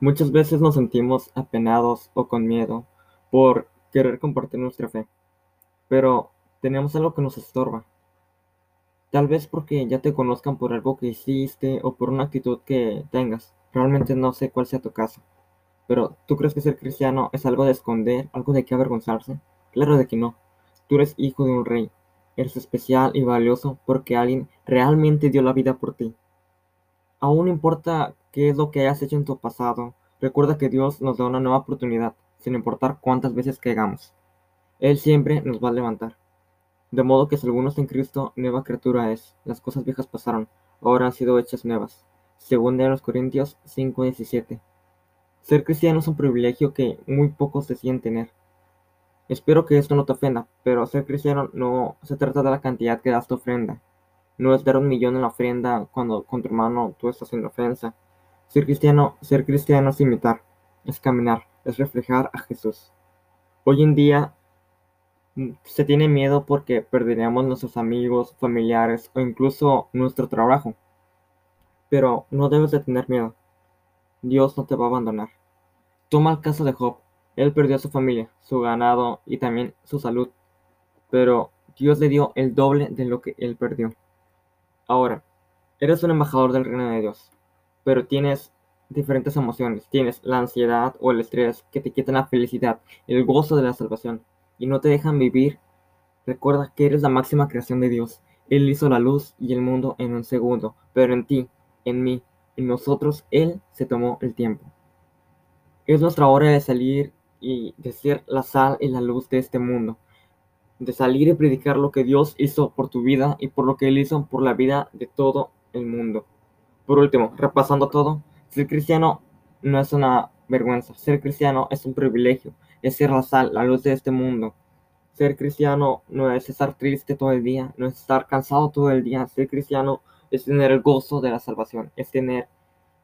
Muchas veces nos sentimos apenados o con miedo por querer compartir nuestra fe, pero tenemos algo que nos estorba. Tal vez porque ya te conozcan por algo que hiciste o por una actitud que tengas. Realmente no sé cuál sea tu caso. Pero ¿tú crees que ser cristiano es algo de esconder, algo de que avergonzarse? Claro de que no. Tú eres hijo de un rey. Eres especial y valioso porque alguien realmente dio la vida por ti. Aún no importa qué es lo que hayas hecho en tu pasado, recuerda que Dios nos da una nueva oportunidad, sin importar cuántas veces caigamos. Él siempre nos va a levantar. De modo que si alguno está en Cristo, nueva criatura es. Las cosas viejas pasaron, ahora han sido hechas nuevas. Según de los Corintios 5:17. Ser cristiano es un privilegio que muy pocos deciden tener. Espero que esto no te ofenda, pero ser cristiano no se trata de la cantidad que das tu ofrenda, no es dar un millón en la ofrenda cuando con tu hermano tú estás en ofensa. Ser cristiano, ser cristiano es imitar, es caminar, es reflejar a Jesús. Hoy en día mm, se tiene miedo porque perderíamos nuestros amigos, familiares o incluso nuestro trabajo. Pero no debes de tener miedo. Dios no te va a abandonar. Toma el caso de Job. Él perdió a su familia, su ganado y también su salud. Pero Dios le dio el doble de lo que él perdió. Ahora, eres un embajador del reino de Dios, pero tienes diferentes emociones. Tienes la ansiedad o el estrés que te quitan la felicidad, el gozo de la salvación y no te dejan vivir. Recuerda que eres la máxima creación de Dios. Él hizo la luz y el mundo en un segundo, pero en ti, en mí, en nosotros, Él se tomó el tiempo. Es nuestra hora de salir y de ser la sal y la luz de este mundo de salir y predicar lo que Dios hizo por tu vida y por lo que Él hizo por la vida de todo el mundo. Por último, repasando todo, ser cristiano no es una vergüenza, ser cristiano es un privilegio, es ser la sal, la luz de este mundo. Ser cristiano no es estar triste todo el día, no es estar cansado todo el día, ser cristiano es tener el gozo de la salvación, es tener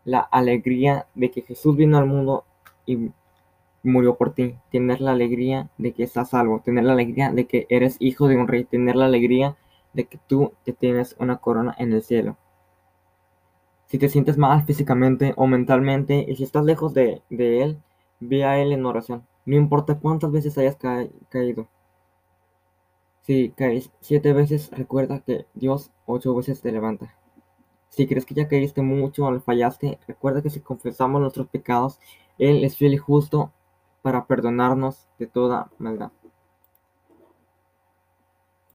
la alegría de que Jesús vino al mundo y murió por ti, tener la alegría de que estás salvo, tener la alegría de que eres hijo de un rey, tener la alegría de que tú te tienes una corona en el cielo. Si te sientes mal físicamente o mentalmente y si estás lejos de, Él, ve a Él en oración. No importa cuántas veces hayas caído. Si caes siete veces, recuerda que Dios ocho veces te levanta. Si crees que ya caíste mucho o le fallaste, recuerda que si confesamos nuestros pecados, Él es fiel y justo para perdonarnos de toda maldad.